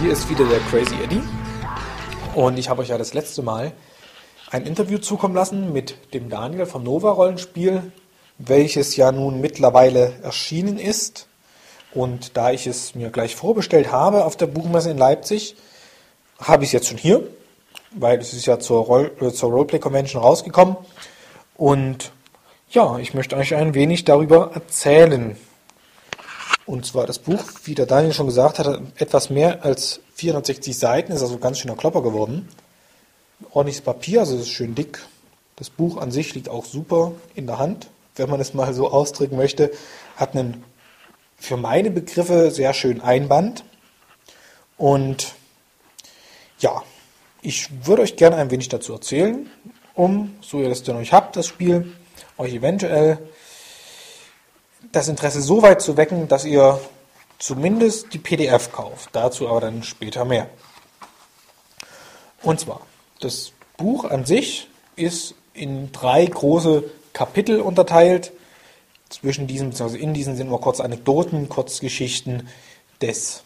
Hier ist wieder der Crazy Eddie. Und ich habe euch ja das letzte Mal ein Interview zukommen lassen mit dem Daniel vom Nova Rollenspiel, welches ja nun mittlerweile erschienen ist. Und da ich es mir gleich vorbestellt habe auf der Buchmesse in Leipzig, habe ich es jetzt schon hier, weil es ist ja zur, Roll äh, zur Roleplay Convention rausgekommen. Und ja, ich möchte euch ein wenig darüber erzählen. Und zwar das Buch, wie der Daniel schon gesagt hat, etwas mehr als 460 Seiten, ist also ganz schöner Klopper geworden. Ordentliches Papier, also es ist schön dick. Das Buch an sich liegt auch super in der Hand, wenn man es mal so ausdrücken möchte. Hat einen für meine Begriffe sehr schönen Einband. Und ja, ich würde euch gerne ein wenig dazu erzählen, um, so ihr das denn euch habt, das Spiel, euch eventuell das Interesse so weit zu wecken, dass ihr zumindest die PDF kauft. Dazu aber dann später mehr. Und zwar, das Buch an sich ist in drei große Kapitel unterteilt. Zwischen diesen, beziehungsweise in diesen sind nur kurz Anekdoten, Kurzgeschichten des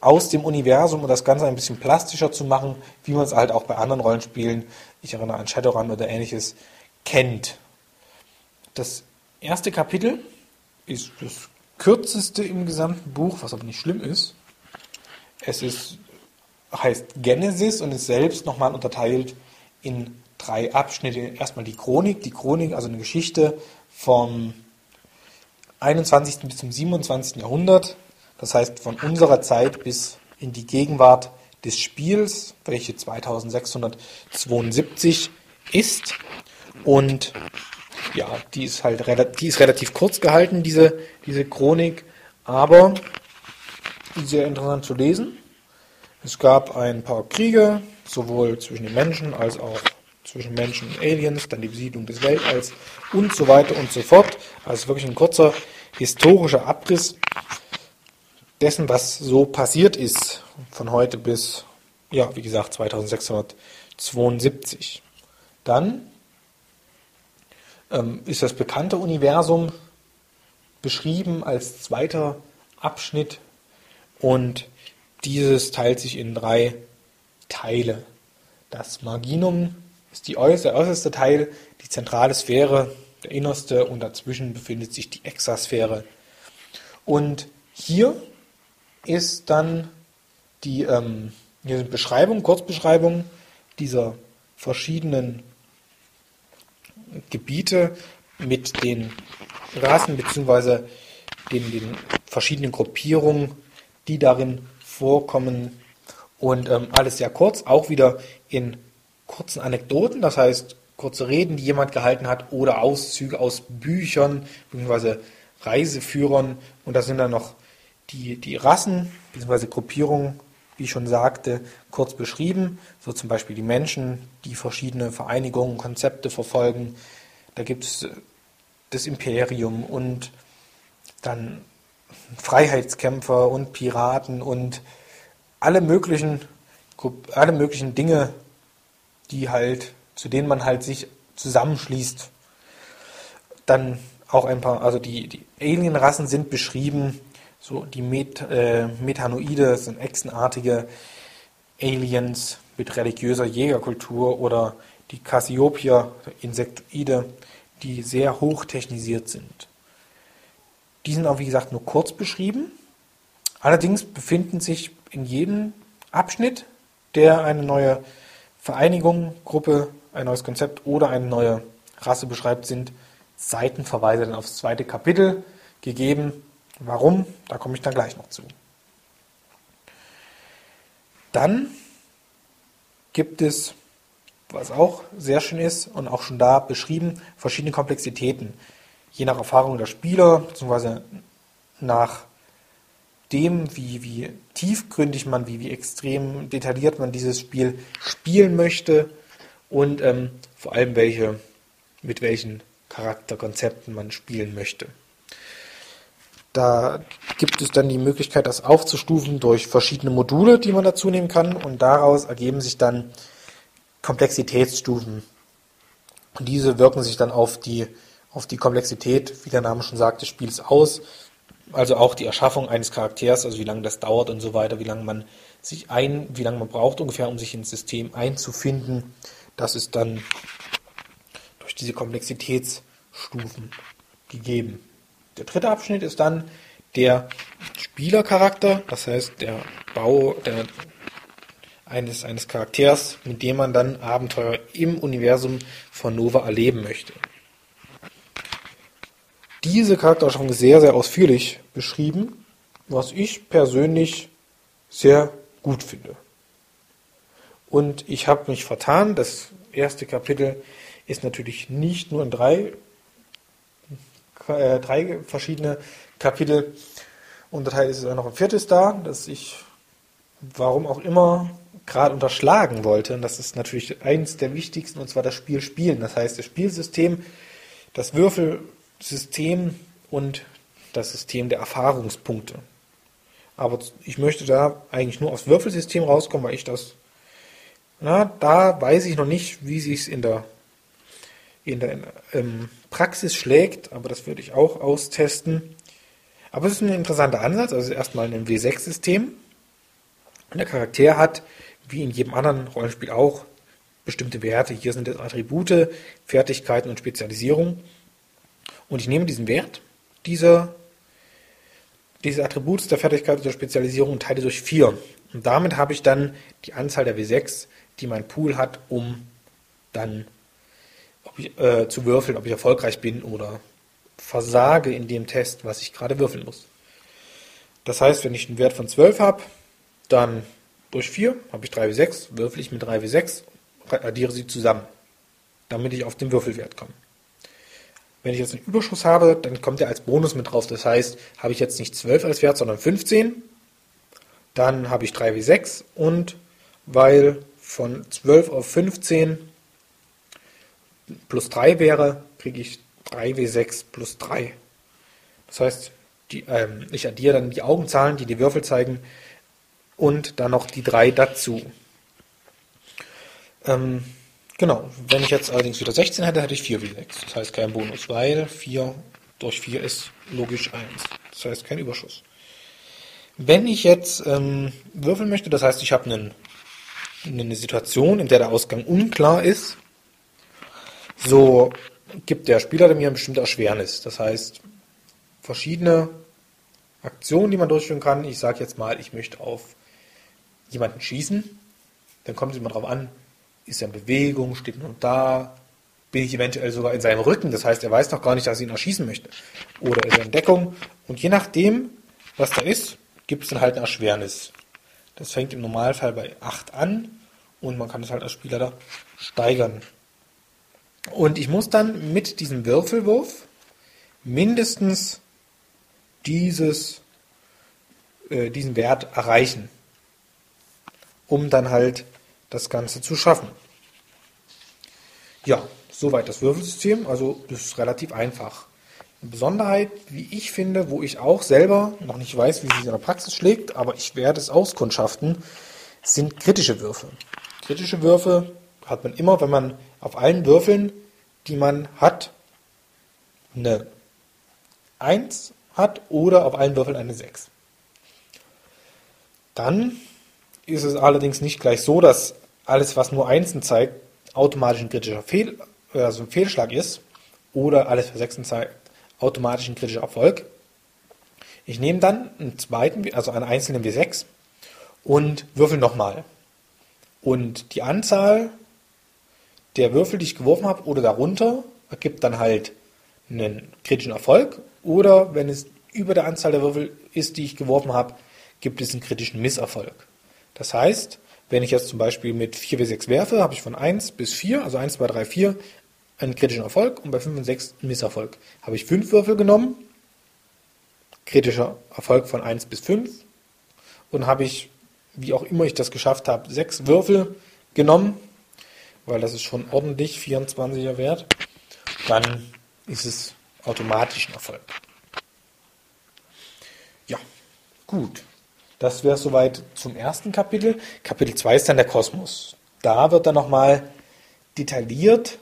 aus dem Universum, um das Ganze ein bisschen plastischer zu machen, wie man es halt auch bei anderen Rollenspielen, ich erinnere an Shadowrun oder ähnliches, kennt. Das erste Kapitel ist das kürzeste im gesamten Buch, was aber nicht schlimm ist. Es ist, heißt Genesis und ist selbst nochmal unterteilt in drei Abschnitte. Erstmal die Chronik, die Chronik, also eine Geschichte vom 21. bis zum 27. Jahrhundert. Das heißt von unserer Zeit bis in die Gegenwart des Spiels, welche 2672 ist. Und ja, die ist halt relativ, die ist relativ kurz gehalten, diese, diese Chronik, aber sehr interessant zu lesen. Es gab ein paar Kriege, sowohl zwischen den Menschen als auch zwischen Menschen und Aliens, dann die Besiedlung des Weltalls und so weiter und so fort. Also wirklich ein kurzer historischer Abriss dessen, was so passiert ist, von heute bis, ja, wie gesagt, 2672. Dann ist das bekannte Universum beschrieben als zweiter Abschnitt und dieses teilt sich in drei Teile. Das Marginum ist äußerste, der äußerste Teil, die zentrale Sphäre, der innerste und dazwischen befindet sich die Exasphäre. Und hier ist dann die ähm, hier sind Beschreibung, Kurzbeschreibung dieser verschiedenen Gebiete mit den Rassen bzw. Den, den verschiedenen Gruppierungen, die darin vorkommen. Und ähm, alles sehr kurz, auch wieder in kurzen Anekdoten, das heißt kurze Reden, die jemand gehalten hat oder Auszüge aus Büchern bzw. Reiseführern. Und da sind dann noch die, die Rassen bzw. Gruppierungen, wie ich schon sagte, kurz beschrieben. So zum Beispiel die Menschen, die verschiedene Vereinigungen, Konzepte verfolgen. Da gibt es äh, das Imperium und dann Freiheitskämpfer und Piraten und alle möglichen, alle möglichen Dinge, die halt, zu denen man halt sich zusammenschließt. Dann auch ein paar, also die, die Alienrassen sind beschrieben, so die Met, äh, Methanoide sind echsenartige Aliens mit religiöser Jägerkultur oder die Cassiopeia, Insektoide, die sehr hochtechnisiert sind. Die sind auch, wie gesagt, nur kurz beschrieben. Allerdings befinden sich in jedem Abschnitt, der eine neue Vereinigung, Gruppe, ein neues Konzept oder eine neue Rasse beschreibt, sind Seitenverweise dann aufs zweite Kapitel gegeben. Warum? Da komme ich dann gleich noch zu. Dann gibt es was auch sehr schön ist und auch schon da beschrieben, verschiedene Komplexitäten. Je nach Erfahrung der Spieler, beziehungsweise nach dem, wie, wie tiefgründig man, wie, wie extrem detailliert man dieses Spiel spielen möchte und ähm, vor allem welche, mit welchen Charakterkonzepten man spielen möchte. Da gibt es dann die Möglichkeit, das aufzustufen durch verschiedene Module, die man dazu nehmen kann und daraus ergeben sich dann Komplexitätsstufen. Und diese wirken sich dann auf die, auf die Komplexität, wie der Name schon sagt, des Spiels aus. also auch die Erschaffung eines Charakters, also wie lange das dauert und so weiter, wie lange man sich ein, wie lange man braucht ungefähr, um sich ins System einzufinden. Das ist dann durch diese Komplexitätsstufen gegeben. Der dritte Abschnitt ist dann der Spielercharakter, das heißt der Bau der, eines, eines Charakters, mit dem man dann Abenteuer im Universum von Nova erleben möchte. Diese Charaktererschaffung ist sehr, sehr ausführlich beschrieben, was ich persönlich sehr gut finde. Und ich habe mich vertan. Das erste Kapitel ist natürlich nicht nur in drei, äh, drei verschiedene Kapitel unterteilt, ist auch noch ein viertes da, das ich, warum auch immer, gerade unterschlagen wollte. Und das ist natürlich eins der wichtigsten, und zwar das Spiel spielen. Das heißt, das Spielsystem, das Würfelsystem und das System der Erfahrungspunkte. Aber ich möchte da eigentlich nur aufs Würfelsystem rauskommen, weil ich das, na, da weiß ich noch nicht, wie sich es in der, in der ähm, Praxis schlägt, aber das würde ich auch austesten. Aber es ist ein interessanter Ansatz, also erstmal ein W6-System. Der Charakter hat, wie in jedem anderen Rollenspiel auch, bestimmte Werte. Hier sind es Attribute, Fertigkeiten und Spezialisierung. Und ich nehme diesen Wert dieser diese Attributs der Fertigkeit der Spezialisierung teile durch 4. Und damit habe ich dann die Anzahl der W6, die mein Pool hat, um dann ich, äh, zu würfeln, ob ich erfolgreich bin oder versage in dem Test, was ich gerade würfeln muss. Das heißt, wenn ich einen Wert von 12 habe, dann durch 4 habe ich 3W6, würfel ich mit 3W6, addiere sie zusammen, damit ich auf den Würfelwert komme. Wenn ich jetzt einen Überschuss habe, dann kommt er als Bonus mit drauf. Das heißt, habe ich jetzt nicht 12 als Wert, sondern 15, dann habe ich 3 wie 6 und weil von 12 auf 15 plus 3 wäre, kriege ich 3 wie 6 plus 3. Das heißt, die, ähm, ich addiere dann die Augenzahlen, die die Würfel zeigen, und dann noch die 3 dazu. Ähm, Genau, wenn ich jetzt allerdings wieder 16 hätte, hätte ich 4 wie 6. Das heißt kein Bonus, weil 4 durch 4 ist logisch 1. Das heißt kein Überschuss. Wenn ich jetzt ähm, würfeln möchte, das heißt ich habe einen, eine Situation, in der der Ausgang unklar ist, so gibt der Spieler mir eine bestimmte Erschwernis. Das heißt, verschiedene Aktionen, die man durchführen kann. Ich sage jetzt mal, ich möchte auf jemanden schießen. Dann kommt es immer darauf an, ist er in Bewegung, steht nur da, bin ich eventuell sogar in seinem Rücken, das heißt, er weiß noch gar nicht, dass ich ihn erschießen möchte. Oder ist er in Deckung. Und je nachdem, was da ist, gibt es dann halt eine Erschwernis. Das fängt im Normalfall bei 8 an und man kann es halt als Spieler da steigern. Und ich muss dann mit diesem Würfelwurf mindestens dieses, äh, diesen Wert erreichen, um dann halt das Ganze zu schaffen. Ja, soweit das Würfelsystem. Also das ist relativ einfach. Eine Besonderheit, wie ich finde, wo ich auch selber noch nicht weiß, wie sich in der Praxis schlägt, aber ich werde es auskundschaften, sind kritische Würfe. Kritische Würfe hat man immer, wenn man auf allen Würfeln, die man hat, eine 1 hat oder auf allen Würfeln eine 6. Dann ist es allerdings nicht gleich so, dass alles, was nur Einsen zeigt, automatisch ein kritischer Fehl, also ein Fehlschlag ist oder alles, was Sechsen zeigt, automatisch ein kritischer Erfolg. Ich nehme dann einen zweiten, also einen einzelnen W6 und würfel nochmal. Und die Anzahl der Würfel, die ich geworfen habe, oder darunter, ergibt dann halt einen kritischen Erfolg. Oder wenn es über der Anzahl der Würfel ist, die ich geworfen habe, gibt es einen kritischen Misserfolg. Das heißt, wenn ich jetzt zum Beispiel mit 4 w 6 werfe, habe ich von 1 bis 4, also 1, 2, 3, 4, einen kritischen Erfolg und bei 5 und 6 einen Misserfolg. Habe ich 5 Würfel genommen, kritischer Erfolg von 1 bis 5 und habe ich, wie auch immer ich das geschafft habe, 6 Würfel genommen, weil das ist schon ordentlich 24er Wert, dann ist es automatisch ein Erfolg. Ja, gut. Das wäre soweit zum ersten Kapitel. Kapitel 2 ist dann der Kosmos. Da wird dann nochmal detailliert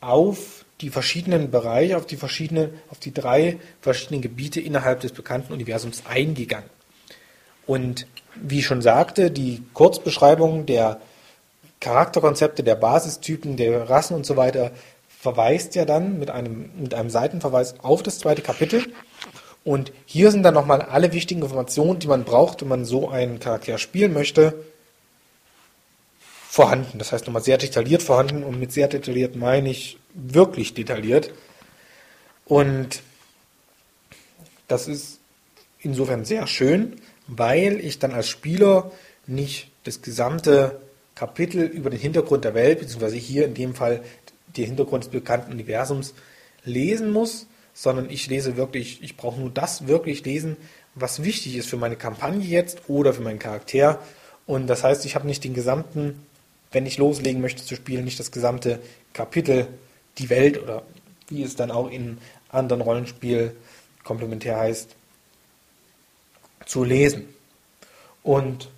auf die verschiedenen Bereiche, auf die verschiedenen, auf die drei verschiedenen Gebiete innerhalb des bekannten Universums eingegangen. Und wie ich schon sagte, die Kurzbeschreibung der Charakterkonzepte, der Basistypen, der Rassen und so weiter verweist ja dann mit einem, mit einem Seitenverweis auf das zweite Kapitel. Und hier sind dann nochmal alle wichtigen Informationen, die man braucht, wenn man so einen Charakter spielen möchte, vorhanden. Das heißt nochmal sehr detailliert vorhanden und mit sehr detailliert meine ich wirklich detailliert. Und das ist insofern sehr schön, weil ich dann als Spieler nicht das gesamte Kapitel über den Hintergrund der Welt, beziehungsweise hier in dem Fall den Hintergrund des bekannten Universums lesen muss, sondern ich lese wirklich, ich brauche nur das wirklich lesen, was wichtig ist für meine Kampagne jetzt oder für meinen Charakter. Und das heißt, ich habe nicht den gesamten wenn ich loslegen möchte zu spielen, nicht das gesamte Kapitel, die Welt oder wie es dann auch in anderen Rollenspiel komplementär heißt, zu lesen. Und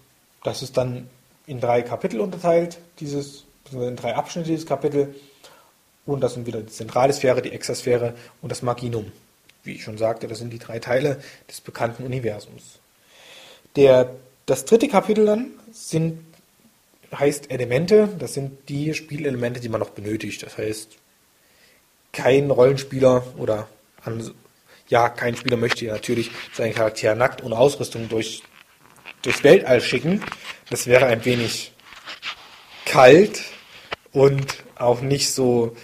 das ist dann in drei Kapitel unterteilt, dieses, in drei Abschnitte dieses Kapitel. Und das sind wieder die zentrale Sphäre, die Exasphäre und das Maginum. Wie ich schon sagte, das sind die drei Teile des bekannten Universums. Der, das dritte Kapitel dann sind heißt Elemente, das sind die Spielelemente, die man noch benötigt. Das heißt, kein Rollenspieler oder ja, kein Spieler möchte natürlich seinen Charakter nackt ohne Ausrüstung durch, durchs Weltall schicken. Das wäre ein wenig kalt und auch nicht so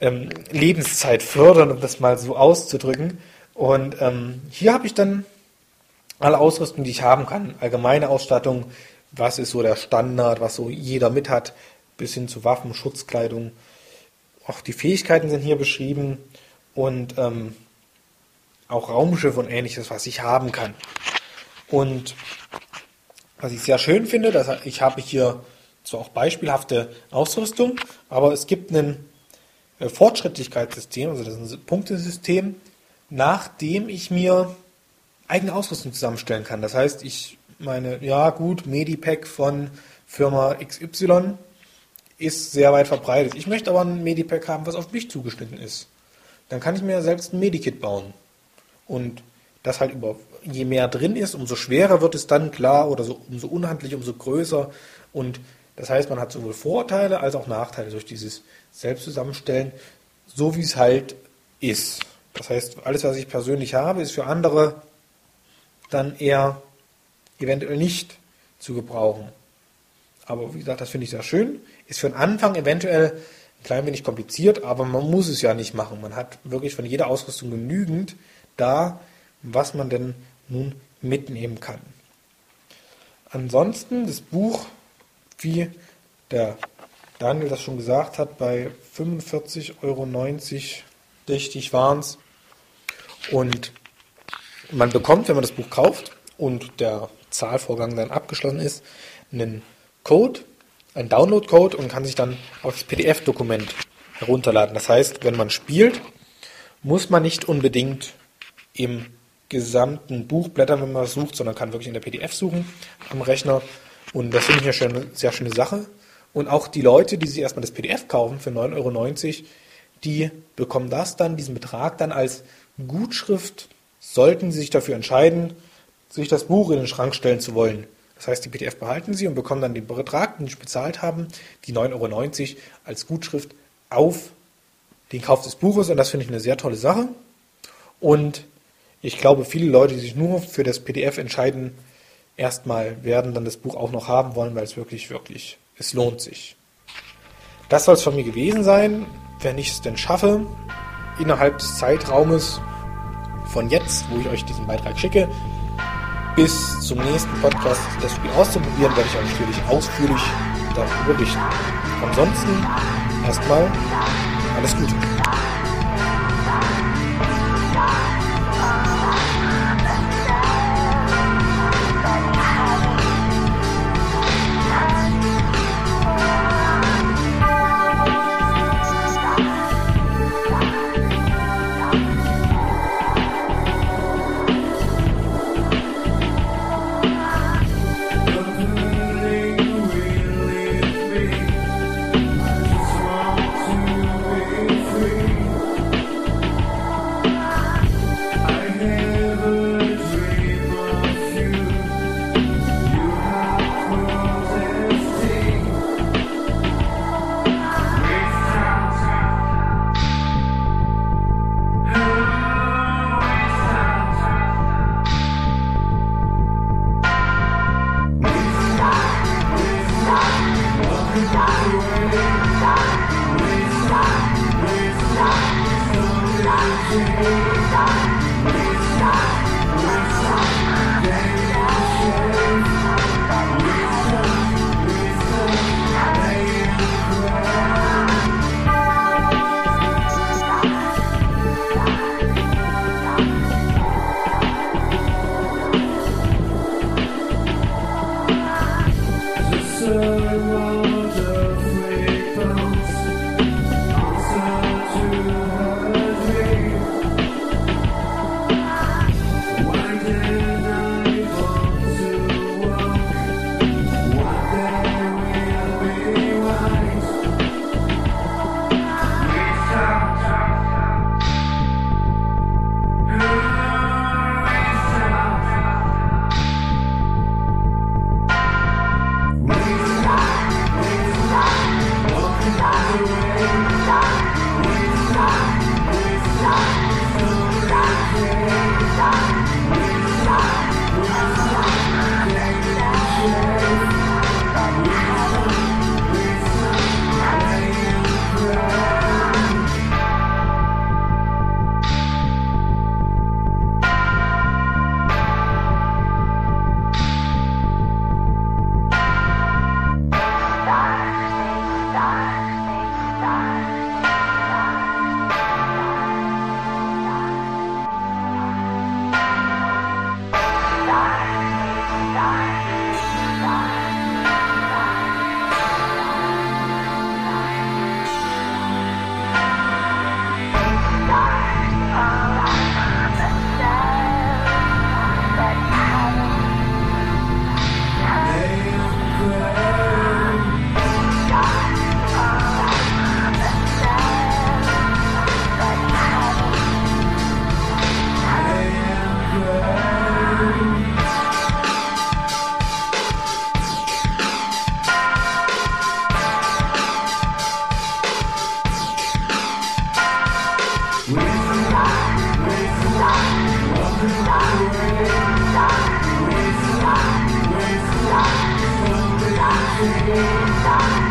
ähm, Lebenszeit fördern, um das mal so auszudrücken. Und ähm, hier habe ich dann alle Ausrüstung, die ich haben kann. Allgemeine Ausstattung, was ist so der Standard, was so jeder mit hat, bis hin zu Waffen, Schutzkleidung. Auch die Fähigkeiten sind hier beschrieben und ähm, auch Raumschiffe und ähnliches, was ich haben kann. Und was ich sehr schön finde, dass ich habe hier zwar auch beispielhafte Ausrüstung, aber es gibt ein äh, Fortschrittlichkeitssystem, also das ist ein Punktesystem, nachdem ich mir eigene Ausrüstung zusammenstellen kann. Das heißt, ich meine, ja gut, Medipack von Firma XY ist sehr weit verbreitet. Ich möchte aber ein Medipack haben, was auf mich zugeschnitten ist. Dann kann ich mir selbst ein Medikit bauen. Und das halt über, je mehr drin ist, umso schwerer wird es dann, klar, oder so, umso unhandlicher, umso größer. Und das heißt, man hat sowohl Vorteile als auch Nachteile durch dieses Selbstzusammenstellen, so wie es halt ist. Das heißt, alles, was ich persönlich habe, ist für andere dann eher eventuell nicht zu gebrauchen. Aber wie gesagt, das finde ich sehr schön. Ist für den Anfang eventuell ein klein wenig kompliziert, aber man muss es ja nicht machen. Man hat wirklich von jeder Ausrüstung genügend da, was man denn nun mitnehmen kann. Ansonsten das Buch, wie der Daniel das schon gesagt hat, bei 45,90 Euro richtig waren es. Und man bekommt, wenn man das Buch kauft und der Zahlvorgang dann abgeschlossen ist, einen Code, einen Download-Code und kann sich dann auf das PDF-Dokument herunterladen. Das heißt, wenn man spielt, muss man nicht unbedingt im gesamten Buch blättern, wenn man das sucht, sondern kann wirklich in der PDF suchen am Rechner. Und das finde ich eine sehr schöne Sache. Und auch die Leute, die sich erstmal das PDF kaufen für 9,90 Euro, die bekommen das dann, diesen Betrag dann als Gutschrift, sollten sie sich dafür entscheiden, sich das Buch in den Schrank stellen zu wollen. Das heißt, die PDF behalten Sie und bekommen dann den Betrag, den Sie bezahlt haben, die 9,90 Euro als Gutschrift auf den Kauf des Buches. Und das finde ich eine sehr tolle Sache. Und ich glaube, viele Leute, die sich nur für das PDF entscheiden, erstmal werden dann das Buch auch noch haben wollen, weil es wirklich, wirklich, es lohnt sich. Das soll es von mir gewesen sein. Wenn ich es denn schaffe, innerhalb des Zeitraumes von jetzt, wo ich euch diesen Beitrag schicke, bis zum nächsten Podcast das Spiel auszuprobieren, werde ich euch natürlich ausführlich darüber berichten. Ansonsten erstmal alles Gute. Música